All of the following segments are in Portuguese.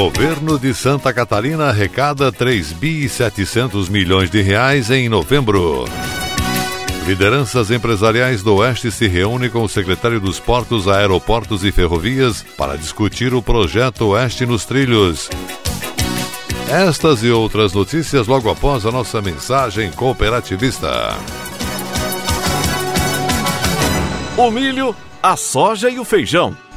Governo de Santa Catarina arrecada 3 bi 700 milhões de reais em novembro. Lideranças empresariais do Oeste se reúnem com o secretário dos Portos, Aeroportos e Ferrovias para discutir o projeto Oeste nos Trilhos. Estas e outras notícias logo após a nossa mensagem cooperativista. O milho, a soja e o feijão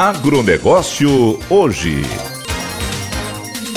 Agronegócio hoje.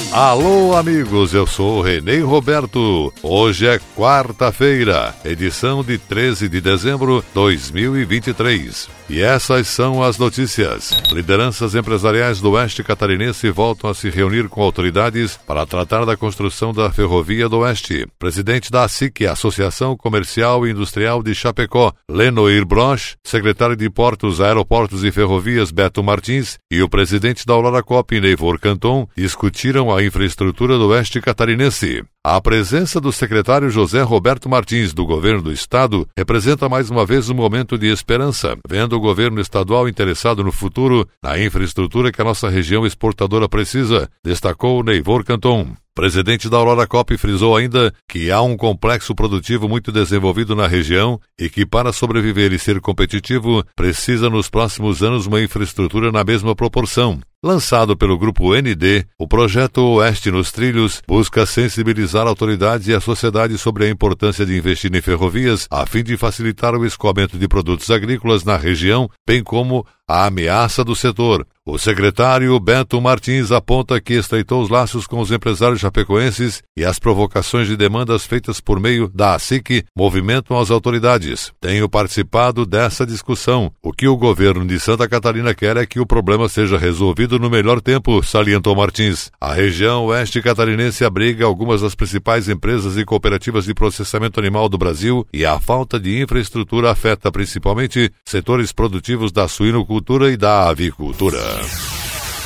Alô, amigos, eu sou Renê Roberto. Hoje é quarta-feira, edição de 13 de dezembro de 2023. E essas são as notícias. Lideranças empresariais do Oeste Catarinense voltam a se reunir com autoridades para tratar da construção da Ferrovia do Oeste. Presidente da ASIC, Associação Comercial e Industrial de Chapecó, Lenoir Broch, secretário de Portos, Aeroportos e Ferrovias, Beto Martins, e o presidente da Aurora Cop, Neivor Canton, discutiram a infraestrutura do Oeste Catarinense. A presença do secretário José Roberto Martins, do governo do estado, representa mais uma vez um momento de esperança, vendo governo estadual interessado no futuro, na infraestrutura que a nossa região exportadora precisa, destacou Neivor Canton. Presidente da Aurora Cop frisou ainda que há um complexo produtivo muito desenvolvido na região e que, para sobreviver e ser competitivo, precisa nos próximos anos uma infraestrutura na mesma proporção. Lançado pelo Grupo ND, o projeto Oeste nos Trilhos busca sensibilizar autoridades e a sociedade sobre a importância de investir em ferrovias a fim de facilitar o escoamento de produtos agrícolas na região, bem como a ameaça do setor. O secretário Beto Martins aponta que estreitou os laços com os empresários chapecoenses e as provocações de demandas feitas por meio da ASIC movimentam as autoridades. Tenho participado dessa discussão. O que o governo de Santa Catarina quer é que o problema seja resolvido no melhor tempo, salientou Martins. A região oeste catarinense abriga algumas das principais empresas e cooperativas de processamento animal do Brasil e a falta de infraestrutura afeta principalmente setores produtivos da suinocultura e da avicultura.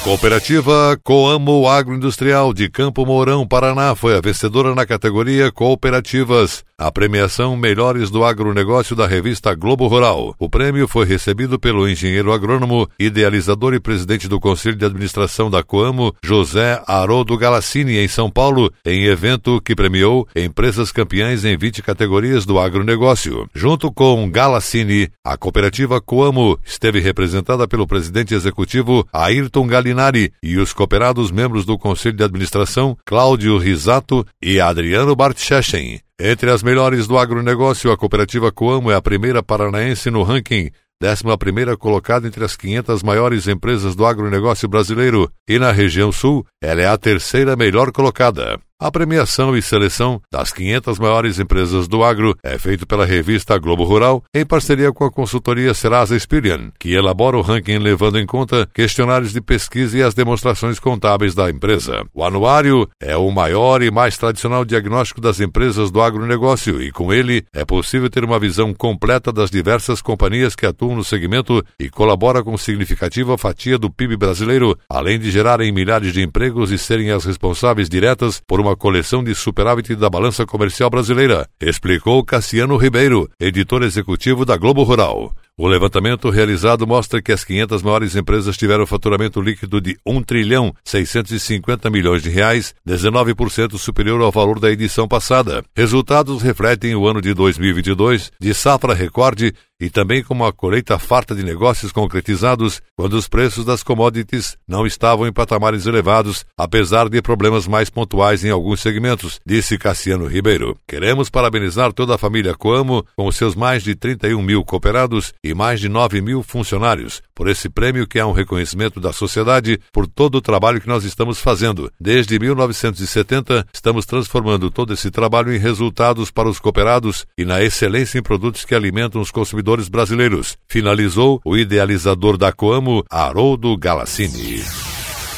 Cooperativa Coamo Agroindustrial de Campo Mourão, Paraná, foi a vencedora na categoria Cooperativas, a premiação Melhores do Agronegócio da revista Globo Rural. O prêmio foi recebido pelo engenheiro agrônomo, idealizador e presidente do Conselho de Administração da Coamo, José Haroldo Galassini, em São Paulo, em evento que premiou empresas campeãs em 20 categorias do agronegócio. Junto com Galassini, a cooperativa Coamo esteve representada pelo presidente executivo Ayrton Galina e os cooperados membros do Conselho de Administração, Cláudio Risato e Adriano Bartschechen. Entre as melhores do agronegócio, a cooperativa Coamo é a primeira paranaense no ranking, décima primeira colocada entre as 500 maiores empresas do agronegócio brasileiro, e na região sul, ela é a terceira melhor colocada. A premiação e seleção das 500 maiores empresas do agro é feita pela revista Globo Rural em parceria com a consultoria Serasa Experian, que elabora o ranking levando em conta questionários de pesquisa e as demonstrações contábeis da empresa. O anuário é o maior e mais tradicional diagnóstico das empresas do agronegócio e com ele é possível ter uma visão completa das diversas companhias que atuam no segmento e colabora com significativa fatia do PIB brasileiro, além de gerarem milhares de empregos e serem as responsáveis diretas por uma uma coleção de superávit da balança comercial brasileira, explicou Cassiano Ribeiro, editor executivo da Globo Rural. O levantamento realizado mostra que as 500 maiores empresas tiveram faturamento líquido de 1 trilhão 650 milhões de reais, 19% superior ao valor da edição passada. Resultados refletem o ano de 2022 de safra recorde e também com uma colheita farta de negócios concretizados quando os preços das commodities não estavam em patamares elevados, apesar de problemas mais pontuais em alguns segmentos, disse Cassiano Ribeiro. Queremos parabenizar toda a família Coamo, com seus mais de 31 mil cooperados e mais de 9 mil funcionários, por esse prêmio que é um reconhecimento da sociedade por todo o trabalho que nós estamos fazendo. Desde 1970, estamos transformando todo esse trabalho em resultados para os cooperados e na excelência em produtos que alimentam os consumidores brasileiros, finalizou o idealizador da Coamo, Haroldo Galassini.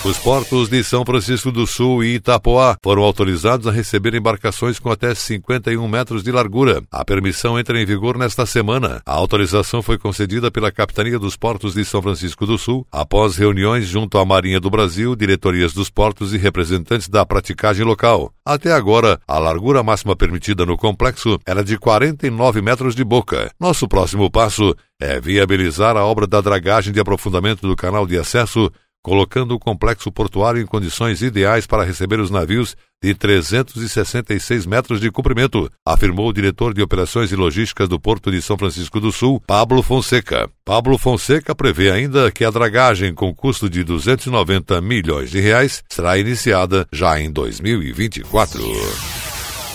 Os portos de São Francisco do Sul e Itapoá foram autorizados a receber embarcações com até 51 metros de largura. A permissão entra em vigor nesta semana. A autorização foi concedida pela Capitania dos Portos de São Francisco do Sul após reuniões junto à Marinha do Brasil, diretorias dos portos e representantes da praticagem local. Até agora, a largura máxima permitida no complexo era de 49 metros de boca. Nosso próximo passo é viabilizar a obra da dragagem de aprofundamento do canal de acesso colocando o complexo portuário em condições ideais para receber os navios de 366 metros de comprimento, afirmou o diretor de operações e logísticas do Porto de São Francisco do Sul, Pablo Fonseca. Pablo Fonseca prevê ainda que a dragagem com custo de 290 milhões de reais será iniciada já em 2024.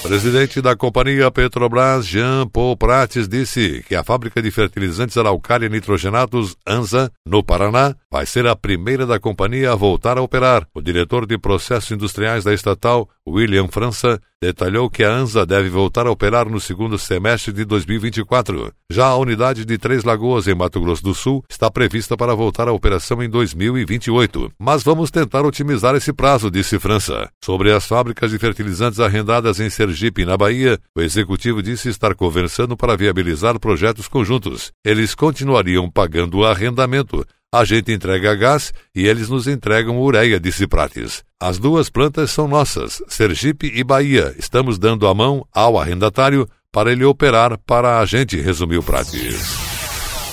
Presidente da companhia Petrobras, Jean Paul Prates, disse que a fábrica de fertilizantes Araucária Nitrogenados, ANSA, no Paraná, vai ser a primeira da companhia a voltar a operar. O diretor de processos industriais da estatal, William França, detalhou que a ANSA deve voltar a operar no segundo semestre de 2024. Já a unidade de Três Lagoas, em Mato Grosso do Sul, está prevista para voltar à operação em 2028. Mas vamos tentar otimizar esse prazo, disse França. Sobre as fábricas de fertilizantes arrendadas em Sergipe, na Bahia, o executivo disse estar conversando para viabilizar projetos conjuntos. Eles continuariam pagando o arrendamento, a gente entrega gás e eles nos entregam ureia, disse Prates. As duas plantas são nossas, Sergipe e Bahia. Estamos dando a mão ao arrendatário para ele operar para a gente, resumiu Prates.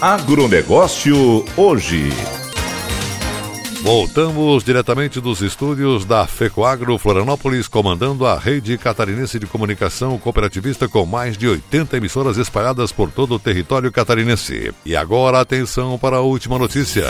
Agronegócio hoje. Voltamos diretamente dos estúdios da FECOAGRO Florianópolis, comandando a rede catarinense de comunicação cooperativista com mais de 80 emissoras espalhadas por todo o território catarinense. E agora atenção para a última notícia.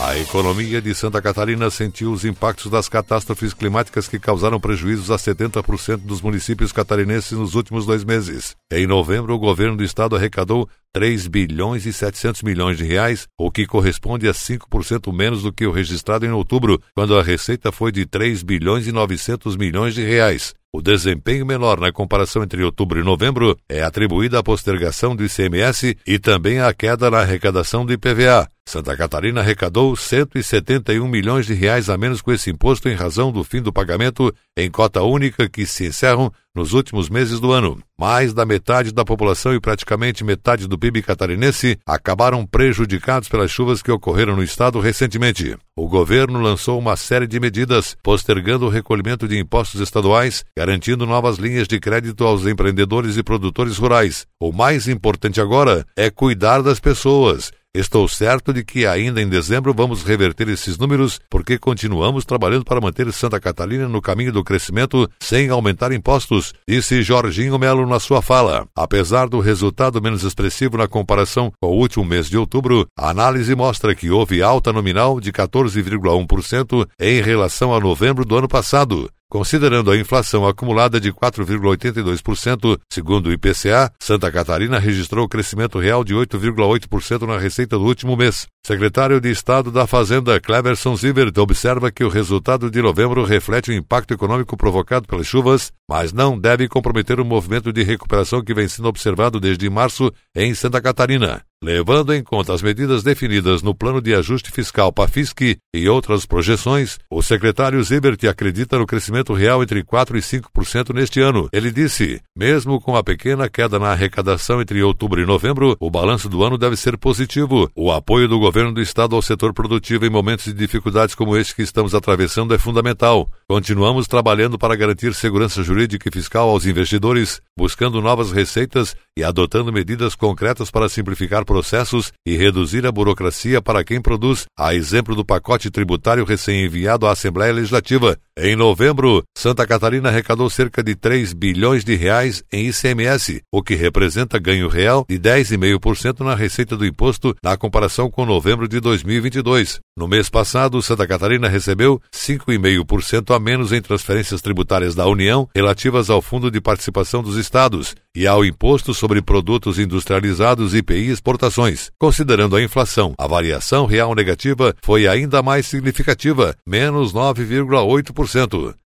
A economia de Santa Catarina sentiu os impactos das catástrofes climáticas que causaram prejuízos a 70% dos municípios catarinenses nos últimos dois meses. Em novembro, o governo do estado arrecadou 3 bilhões e 700 milhões de reais, o que corresponde a 5% menos do que o registrado em outubro, quando a receita foi de 3 bilhões e 900 milhões de reais. O desempenho menor na comparação entre outubro e novembro é atribuído à postergação do ICMS e também à queda na arrecadação do IPVA. Santa Catarina arrecadou 171 milhões de reais a menos com esse imposto em razão do fim do pagamento em cota única que se encerram nos últimos meses do ano. Mais da metade da população e praticamente metade do PIB catarinense acabaram prejudicados pelas chuvas que ocorreram no estado recentemente. O governo lançou uma série de medidas, postergando o recolhimento de impostos estaduais, garantindo novas linhas de crédito aos empreendedores e produtores rurais. O mais importante agora é cuidar das pessoas Estou certo de que ainda em dezembro vamos reverter esses números, porque continuamos trabalhando para manter Santa Catarina no caminho do crescimento sem aumentar impostos, disse Jorginho Melo na sua fala. Apesar do resultado menos expressivo na comparação com o último mês de outubro, a análise mostra que houve alta nominal de 14,1% em relação a novembro do ano passado. Considerando a inflação acumulada de 4,82%, segundo o IPCA, Santa Catarina registrou crescimento real de 8,8% na receita do último mês. Secretário de Estado da Fazenda, Cleverson Zivert, observa que o resultado de novembro reflete o impacto econômico provocado pelas chuvas, mas não deve comprometer o movimento de recuperação que vem sendo observado desde março em Santa Catarina. Levando em conta as medidas definidas no Plano de Ajuste Fiscal PAFISC e outras projeções, o secretário Zibert acredita no crescimento real entre 4% e 5% neste ano. Ele disse: mesmo com a pequena queda na arrecadação entre outubro e novembro, o balanço do ano deve ser positivo. O apoio do governo do estado ao setor produtivo em momentos de dificuldades como este que estamos atravessando é fundamental. Continuamos trabalhando para garantir segurança jurídica e fiscal aos investidores, buscando novas receitas e adotando medidas concretas para simplificar processos e reduzir a burocracia para quem produz, a exemplo do pacote tributário recém-enviado à Assembleia Legislativa. Em novembro, Santa Catarina arrecadou cerca de 3 bilhões de reais em ICMS, o que representa ganho real de 10,5% na receita do imposto na comparação com novembro de 2022. No mês passado, Santa Catarina recebeu 5,5% a menos em transferências tributárias da União relativas ao Fundo de Participação dos Estados e ao Imposto sobre Produtos Industrializados IPI Exportações. Considerando a inflação, a variação real negativa foi ainda mais significativa, menos 9,8%.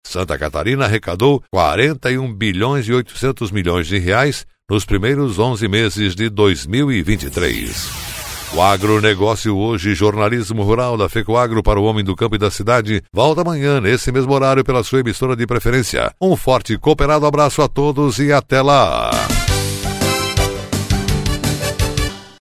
Santa Catarina arrecadou 41 bilhões e 800 milhões de reais nos primeiros 11 meses de 2023. O agronegócio hoje, jornalismo rural da FECOAGro para o homem do campo e da cidade, volta amanhã, nesse mesmo horário, pela sua emissora de preferência. Um forte e cooperado abraço a todos e até lá!